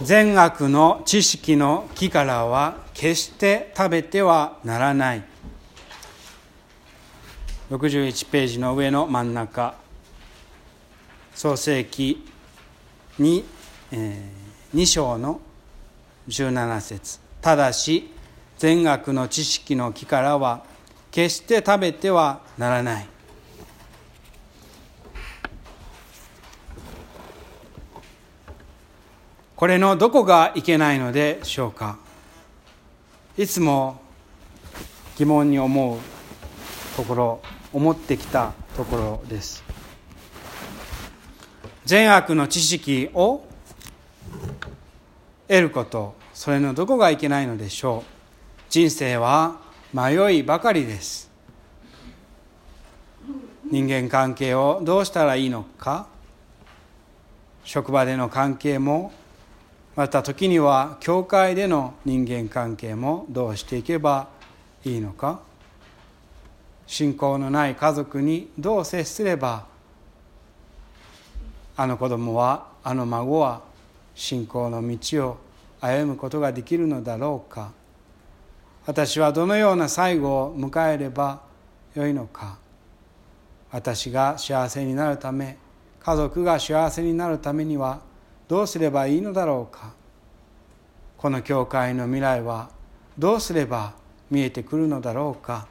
善悪の知識の木からは決して食べてはならない。61ページの上の真ん中。創世記に、えー、2章の17節。ただし善悪の知識の木からは決して食べてはならない。これのどこがいけないのでしょうか？いつも疑問に思うところ思ってきたところです。善悪の知識を得ることそれのどこがいけないのでしょう？人生は迷いばかりです。人間関係をどうしたらいいのか？職場での関係もまた時には教会での人間関係もどうしていけばいいのか。信仰のない家族にどう接すればあの子供はあの孫は信仰の道を歩むことができるのだろうか。私はどのような最後を迎えればよいのか。私が幸せになるため家族が幸せになるためにはどうすればいいのだろうか？この教会の未来はどうすれば見えてくるのだろうか？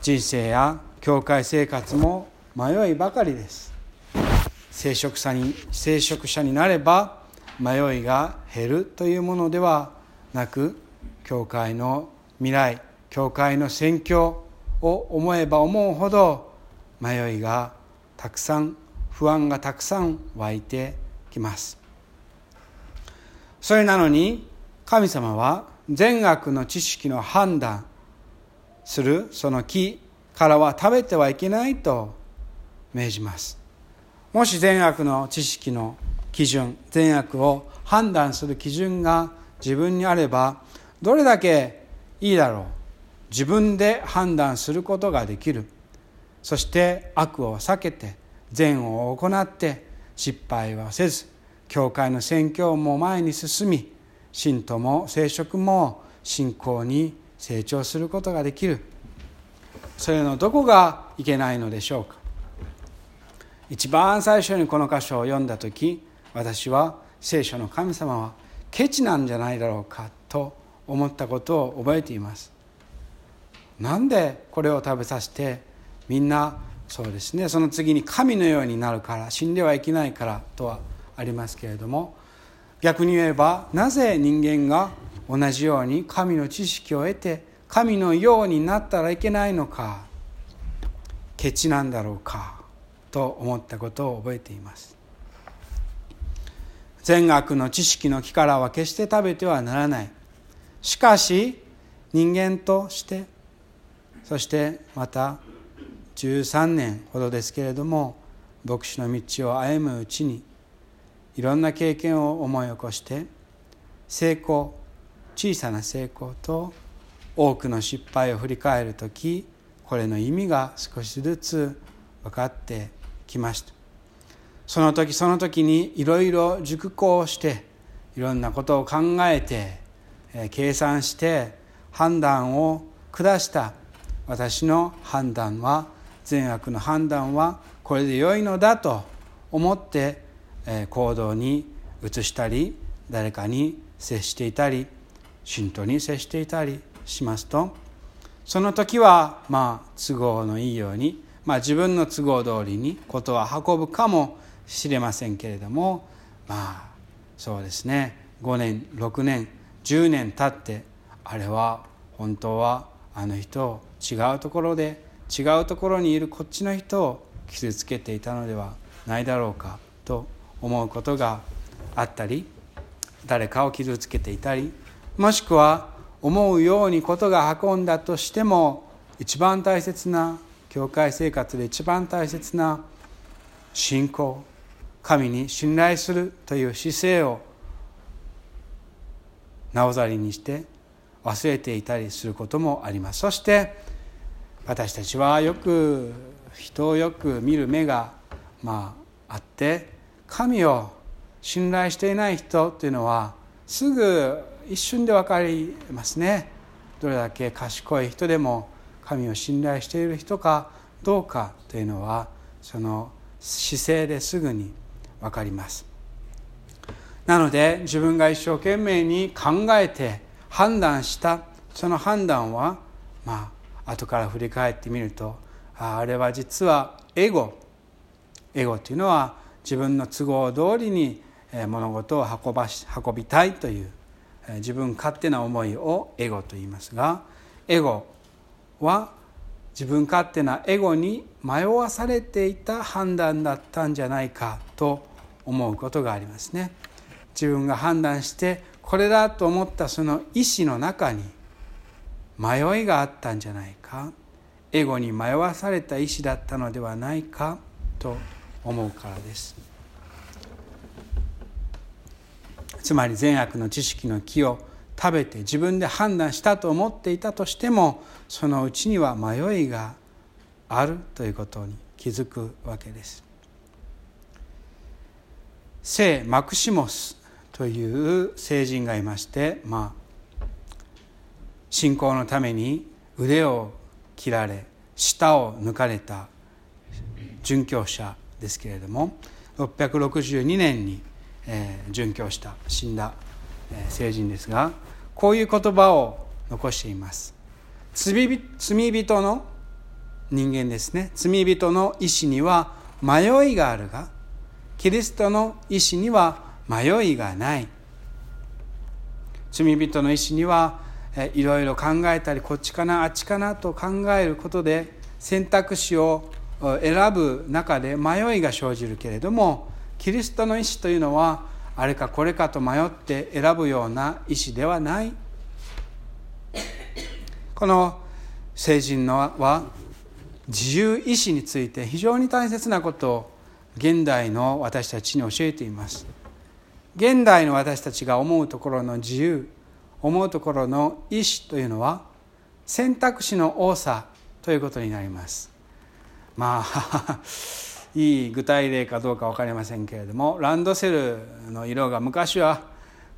人生や教会生活も迷いばかりです。聖職者に聖職者になれば迷いが減るというものではなく教会の未来教会の宣教を思えば思うほど迷いがたくさん不安がたくさん湧いてきます。それなのに神様は善悪の知識の判断するその木からは食べてはいけないと命じます。もし善悪の知識の基準善悪を判断する基準が自分にあればどれだけいいだろう。自分で判断することができる。そして悪を避けて善を行って失敗はせず教会の宣教も前に進み信徒も聖職も信仰に成長することができる。それのどこがいけないのでしょうか。一番最初にこの箇所を読んだ時私は聖書の神様はケチなんじゃないだろうかと思ったことを覚えています。なんでこれを食べさせてみんなそうですね。その次に神のようになるから死んではいけないからとはありますけれども逆に言えばなぜ人間が同じように神の知識を得て神のようになったらいけないのかケチなんだろうかと思ったことを覚えています。善悪の知識の木からは決して食べてはならない。しかし人間としてそしてまた13年ほどですけれども牧師の道を歩むうちにいろんな経験を思い起こして成功小さな成功と多くの失敗を振り返る時これの意味が少しずつ分かってきました。その時その時にいろいろ熟考していろんなことを考えて計算して判断を下した。私の判断は善悪の判断はこれで良いのだと思って行動に移したり誰かに接していたり信徒に接していたりしますと。その時はまあ都合のいいように、まあ、自分の都合通りに事は運ぶかもしれませんけれどもまあそうですね。5年6年10年経ってあれは本当はあの人違うところで違うところにいるこっちの人を傷つけていたのではないだろうかと思うことがあったり誰かを傷つけていたりもしくは思うようにことが運んだとしても一番大切な教会生活で一番大切な信仰神に信頼するという姿勢をなおざりにして忘れていたりすることもあります。そして私たちはよく人をよく見る目がまああって神を信頼していない人っていうのはすぐ一瞬で分かりますね。どれだけ賢い人でも神を信頼している人かどうかというのはその姿勢ですぐに分かります。なので自分が一生懸命に考えて判断したその判断はまあ後から振り返ってみるとああれは実はエゴエゴというのは自分の都合通りに物事を運ばし運びたいという自分勝手な思いをエゴと言いますがエゴは自分勝手なエゴに迷わされていた判断だったんじゃないかと思うことがありますね。自分が判断してこれだと思ったその意志の中に迷いがあったんじゃないか？エゴに迷わされた意志だったのではないか？と思うからです。つまり善悪の知識の木を食べて自分で判断したと思っていたとしてもそのうちには迷いがあるということに気づくわけです。聖マクシモスという聖人がいましてまあ信仰のために腕を切られ舌を抜かれた殉教者ですけれども662年に、殉教した死んだ、えー、聖人ですがこういう言葉を残しています。罪人の人間ですね。罪人の意志には迷いがあるがキリストの意志には迷いがない。罪人の意志にはいろいろ考えたりこっちかなあっちかなと考えることで選択肢を選ぶ中で迷いが生じるけれどもキリストの意志というのはあれかこれかと迷って選ぶような意志ではない。この聖人のは自由意志について非常に大切なことを現代の私たちに教えています。現代の私たちが思うところの自由思うところの意思というのは選択肢の多さということになります。まあ いい具体例かどうか分かりませんけれどもランドセルの色が昔は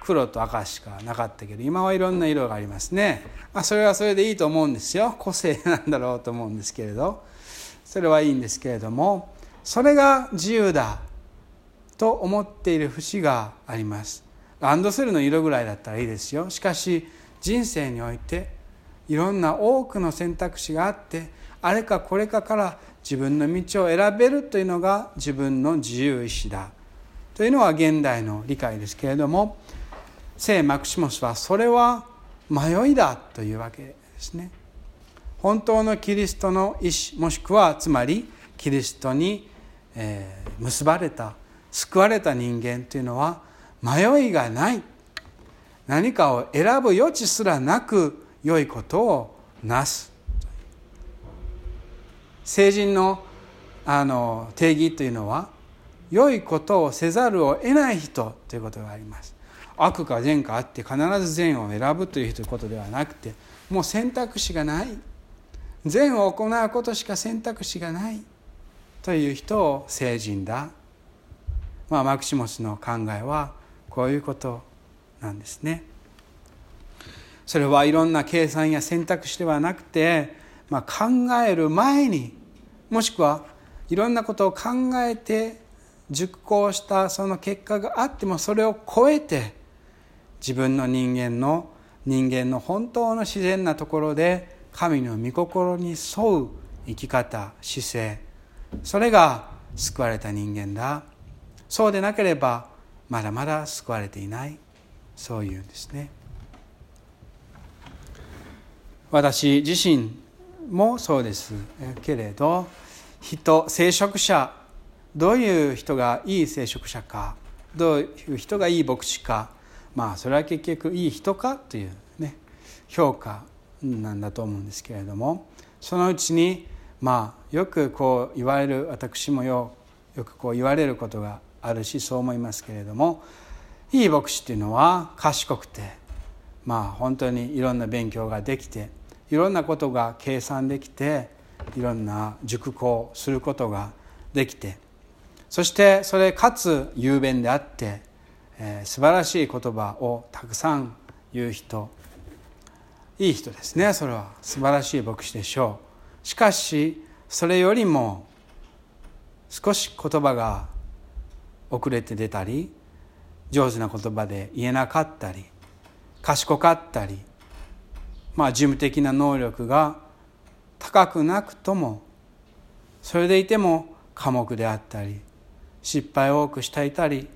黒と赤しかなかったけど今はいろんな色がありますね、まあ、それはそれでいいと思うんですよ。個性なんだろうと思うんですけれど。それはいいんですけれどもそれが自由だと思っている節があります。ランドセルの色ぐらいだったらいいですよ。しかし人生においていろんな多くの選択肢があってあれかこれかから自分の道を選べるというのが自分の自由意志だ。というのは現代の理解ですけれども聖マクシモスはそれは迷いだというわけですね。本当のキリストの意志もしくはつまりキリストに、え結ばれた救われた人間というのは迷いがない。何かを選ぶ余地すらなく良いことをなす。成人のあの定義というのは良いことをせざるを得ない人ということがあります。悪か善かあって必ず善を選ぶということではなくてもう選択肢がない。善を行うことしか選択肢がない。という人を成人だ。まあ、マクシモスの考えはこういうことなんですね。それはいろんな計算や選択肢ではなくて、まあ、考える前にもしくはいろんなことを考えて熟考したその結果があってもそれを超えて自分の人間の人間の本当の自然なところで神の御心に沿う生き方姿勢それが救われた人間だそうでなければまだまだ救われていない。そういうんですね。私自身もそうですけれど人聖職者どういう人がいい聖職者かどういう人がいい牧師かまあそれは結局いい人かというね評価なんだと思うんですけれどもそのうちにまあよくこう言われる私もよよくこう言われることがあるしそう思いますけれどもいい牧師っていうのは賢くてまあ本当にいろんな勉強ができていろんなことが計算できていろんな熟考することができてそしてそれかつ雄弁であってえー、素晴らしい言葉をたくさん言う人いい人ですねそれは。素晴らしい牧師でしょう。しかしそれよりも少し言葉が遅れて出たり上手な言葉で言えなかったり賢かったりまあ事務的な能力が高くなくともそれでいても寡黙であったり失敗を多くしていたり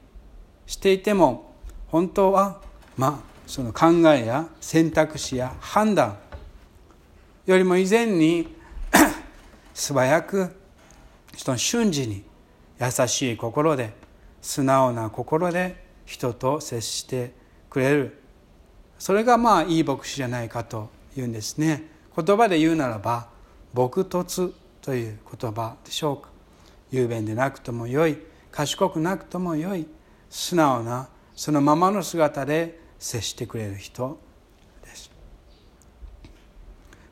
していても本当はまあその考えや選択肢や判断よりも以前に 素早くその瞬時に優しい心で素直な心で人と接してくれる。それがまあいい牧師じゃないかというんですね。言葉で言うならば朴突という言葉でしょうか。雄弁でなくともよい。賢くなくともよい。素直なそのままの姿で接してくれる人です。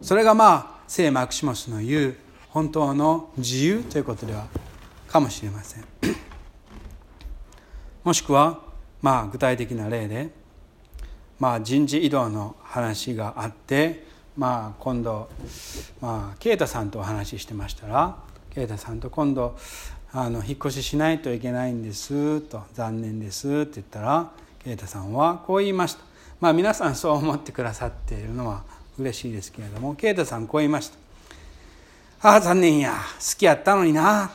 それがまあ聖マクシモスの言う本当の自由ということではかもしれません。もしくはまあ具体的な例でまあ人事異動の話があってまあ今度まあ啓太さんとお話ししてましたら啓太さんと今度あの引っ越ししないといけないんですと残念ですって言ったら啓太さんはこう言いました。まあ皆さんそう思ってくださっているのは嬉しいですけれども啓太さんこう言いました。ああ残念や。好きやったのにな。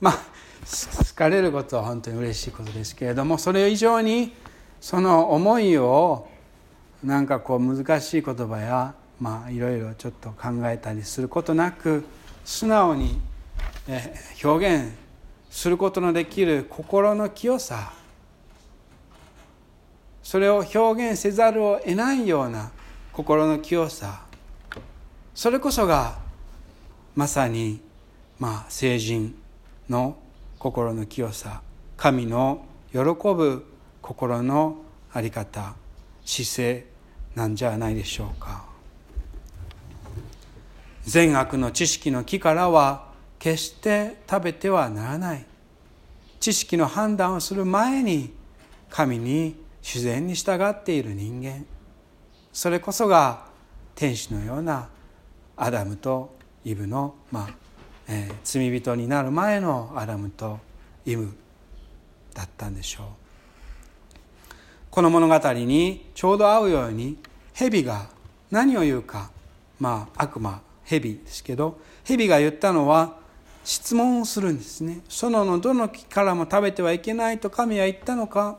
まあ好かれることは本当に嬉しいことですけれどもそれ以上にその思いをなんかこう難しい言葉やまあいろいろちょっと考えたりすることなく素直に表現することのできる心の清さそれを表現せざるを得ないような心の清さそれこそがまさにまあ聖人の心の清さ神の喜ぶ心の在り方姿勢なんじゃないでしょうか。善悪の知識の木からは決して食べてはならない。知識の判断をする前に神に自然に従っている人間。それこそが天使のようなアダムとイブの、まあえー、罪人になる前のアダムとイブだったんでしょう。この物語にちょうど合うように蛇が何を言うか。まあ悪魔蛇ですけど蛇が言ったのは質問をするんですね。園のどの木からも食べてはいけないと神は言ったのか。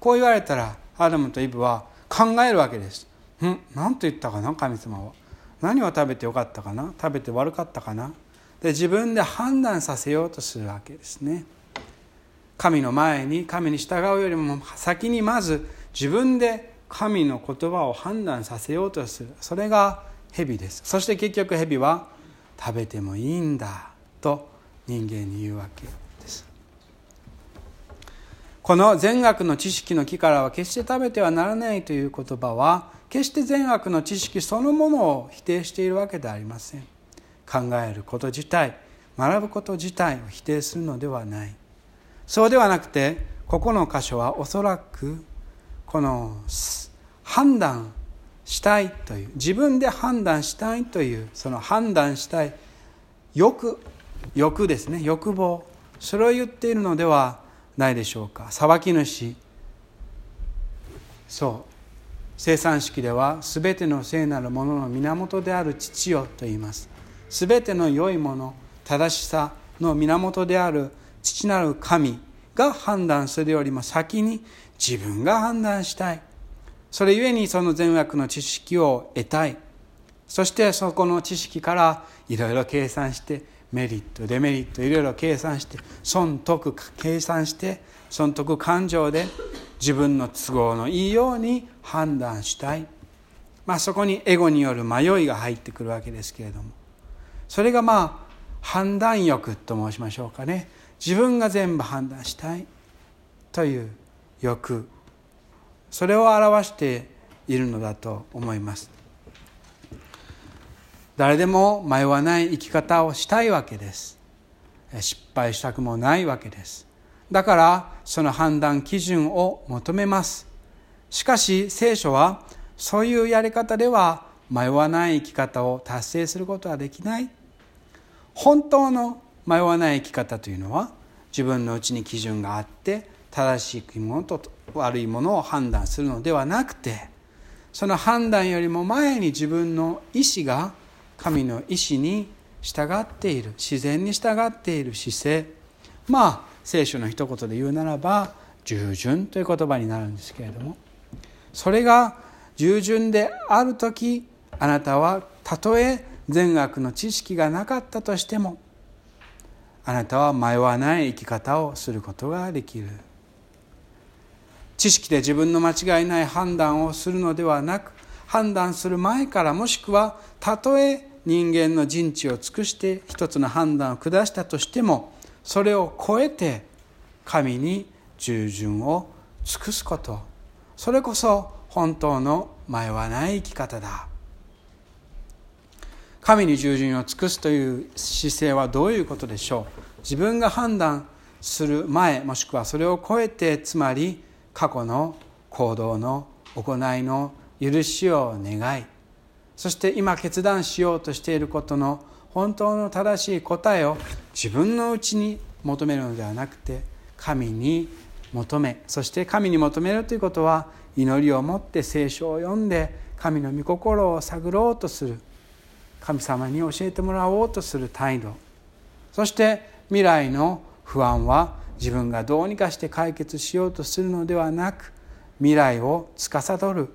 こう言われたらアダムとイブは考えるわけです。ん？何と言ったかな神様は。何を食べてよかったかな？食べて悪かったかな？で自分で判断させようとするわけですね。神の前に神に従うよりも先にまず自分で神の言葉を判断させようとする。それが蛇です。そして結局蛇は食べてもいいんだと人間に言うわけです。この善悪の知識の木からは決して食べてはならないという言葉は決して善悪の知識そのものを否定しているわけではありません。考えること自体学ぶこと自体を否定するのではない。そうではなくてここの箇所はおそらくこの判断したいという自分で判断したいというその判断したい欲欲ですね。欲望それを言っているのではないでしょうか。裁き主。そう。生産式では全ての聖なるものの源である父よと言います。全ての良いもの正しさの源である父なる神が判断するよりも先に自分が判断したい。それゆえにその善悪の知識を得たい。そしてそこの知識からいろいろ計算してメリットデメリットいろいろ計算して損得計算して損得感情で自分の都合のいいように判断したい、まあ、そこにエゴによる迷いが入ってくるわけですけれども。それがまあ判断欲と申しましょうかね。自分が全部判断したいという欲。それを表しているのだと思います。誰でも迷わない生き方をしたいわけです。失敗したくもないわけです。だからその判断基準を求めます。しかし聖書はそういうやり方では迷わない生き方を達成することはできない。本当の迷わない生き方というのは自分のうちに基準があって正しいものと悪いものを判断するのではなくてその判断よりも前に自分の意志が神の意志に従っている自然に従っている姿勢。まあ聖書の一言で言うならば従順という言葉になるんですけれども。それが従順である時あなたはたとえ善悪の知識がなかったとしてもあなたは迷わない生き方をすることができる。知識で自分の間違いない判断をするのではなく判断する前からもしくはたとえ人間の人知を尽くして一つの判断を下したとしてもそれを超えて神に従順を尽くすこと。それこそ本当の迷わない生き方だ。神に従順を尽くすという姿勢はどういうことでしょう？自分が判断する前もしくはそれを超えてつまり過去の行動の行いの許しを願い。そして今決断しようとしていることの本当の正しい答えを自分のうちに求めるのではなくて神に求め。そして神に求めるということは祈りを持って聖書を読んで神の御心を探ろうとする。神様に教えてもらおうとする態度。そして未来の不安は自分がどうにかして解決しようとするのではなく未来を司る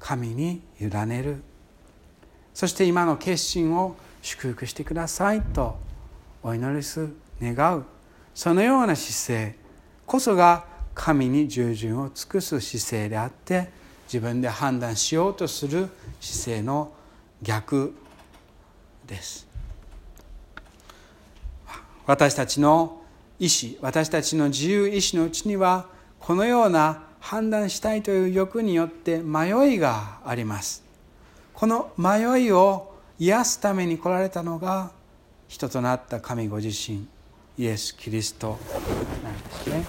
神に委ねる。そして今の決心を祝福してくださいとお祈りする願う。そのような姿勢。こそが神に従順を尽くす姿勢であって自分で判断しようとする姿勢の逆。です。私たちの意志私たちの自由意志のうちにはこのような判断したいという欲によって迷いがあります。この迷いを癒すために来られたのが人となった神ご自身イエス・キリストなんですね。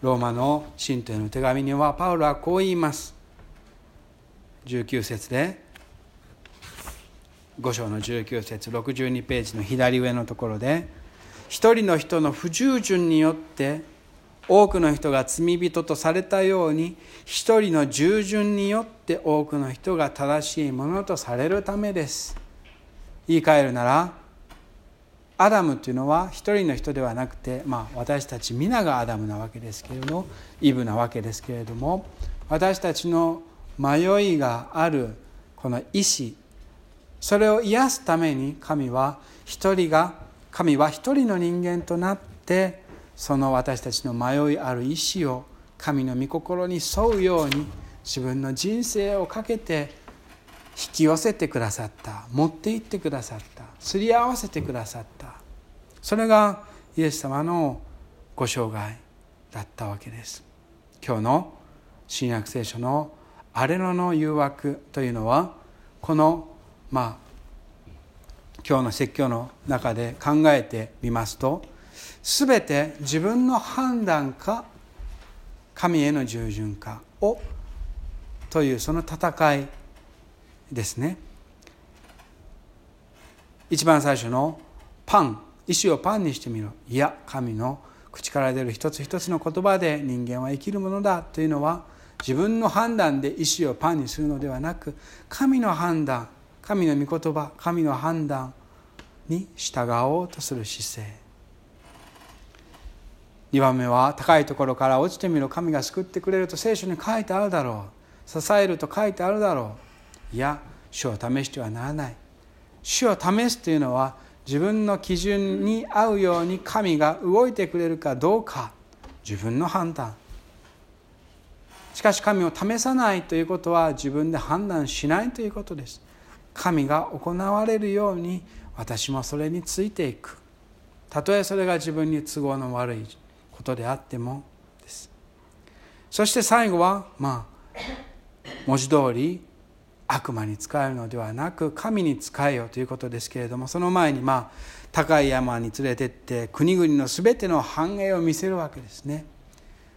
ローマの信徒への手紙にはパウロはこう言います。19節で5章の19節62ページの左上のところで一人の人の不従順によって多くの人が罪人とされたように一人の従順によって多くの人が正しいものとされるためです。言い換えるならアダムというのは一人の人ではなくて、まあ、私たち皆がアダムなわけですけれどもイブなわけですけれども私たちの迷いがあるこの意志それを癒すために神は一人が神は一人の人間となってその私たちの迷いある意志を神の御心に沿うように自分の人生をかけて引き寄せてくださった持って行ってくださったすり合わせてくださった。それがイエス様のご生涯だったわけです。今日の新約聖書の「アレノの誘惑」というのはこのまあ今日の説教の中で考えてみますと全て自分の判断か神への従順かをというその戦いですね。一番最初のパン石をパンにしてみろ。いや神の口から出る一つ一つの言葉で人間は生きるものだというのは自分の判断で石をパンにするのではなく神の判断神の御言葉神の判断に従おうとする姿勢。2番目は高いところから落ちてみろ。神が救ってくれると聖書に書いてあるだろう。支えると書いてあるだろう。いや主を試してはならない。主を試すというのは自分の基準に合うように神が動いてくれるかどうか。自分の判断。しかし神を試さないということは自分で判断しないということです。神が行われるように私もそれについていく。たとえそれが自分に都合の悪いことであってもです。そして最後はまあ文字通り悪魔に仕えるのではなく神に仕えよということですけれどもその前にまあ高い山に連れてって国々の全ての繁栄を見せるわけですね。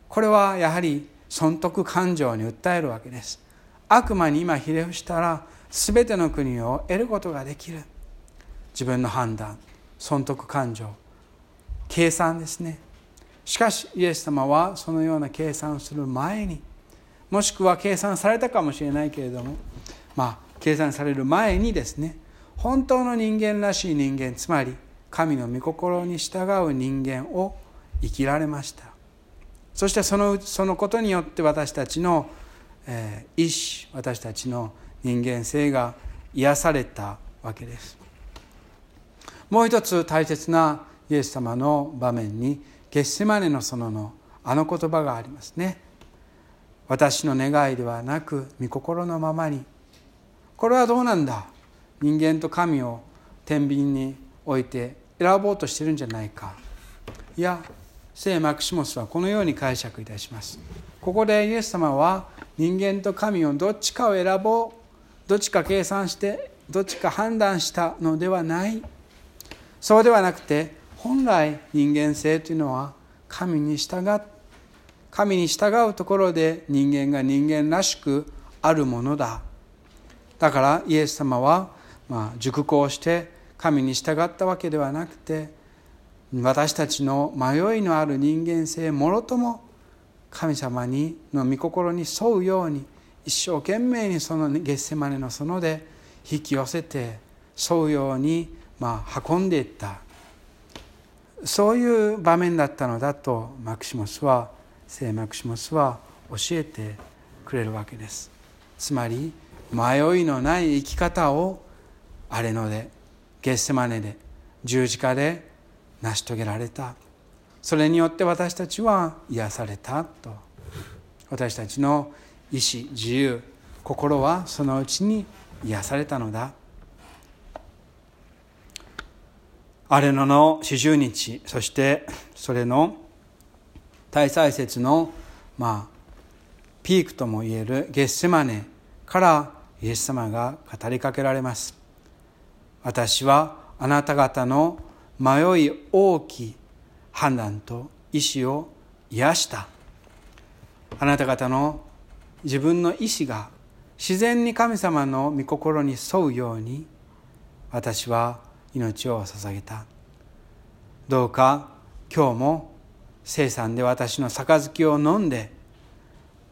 これはやはり損得感情に訴えるわけです。悪魔に今ひれ伏したら全ての国を得ることができる。自分の判断損得感情計算ですね。しかしイエス様はそのような計算をする前にもしくは計算されたかもしれないけれどもまあ計算される前にですね本当の人間らしい人間つまり神の御心に従う人間を生きられました。そしてそのそのことによって私たちの、えー、意志私たちの人間性が癒されたわけです。もう一つ大切なイエス様の場面にゲッセマネの園のあの言葉がありますね。私の願いではなく御心のままに。これはどうなんだ？人間と神を天秤に置いて選ぼうとしてるんじゃないか。いや聖マクシモスはこのように解釈いたします。ここでイエス様は人間と神をどっちかを選ぼうどっちか計算してどっちか判断したのではない。そうではなくて本来人間性というのは神に従神に従うところで人間が人間らしくあるものだ。だからイエス様はまあ熟考して神に従ったわけではなくて私たちの迷いのある人間性もろとも神様にの御心に沿うように一生懸命にそのゲッセマネの園で引き寄せて沿うようにまあ運んでいった。そういう場面だったのだとマクシモスは聖マクシモスは教えてくれるわけです。つまり迷いのない生き方をあれのでゲッセマネで十字架で成し遂げられた。それによって私たちは癒されたと。私たちの意志自由心はそのうちに癒されたのだ。アレノの四十日そしてそれの大祭節のまあピークともいえるゲッセマネからイエス様が語りかけられます。私はあなた方の迷い大きい判断と意志を癒した。あなた方の自分の意志が自然に神様の御心に沿うように私は命を捧げた。どうか今日も生産で私の杯を飲んで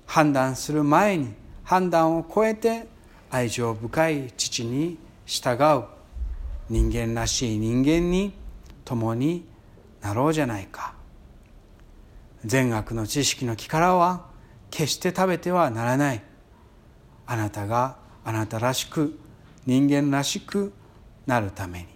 判断する前に判断を超えて愛情深い父に従う。人間らしい人間に共になろうじゃないか。善悪の知識の木からは決して食べてはならない。あなたがあなたらしく人間らしくなるために。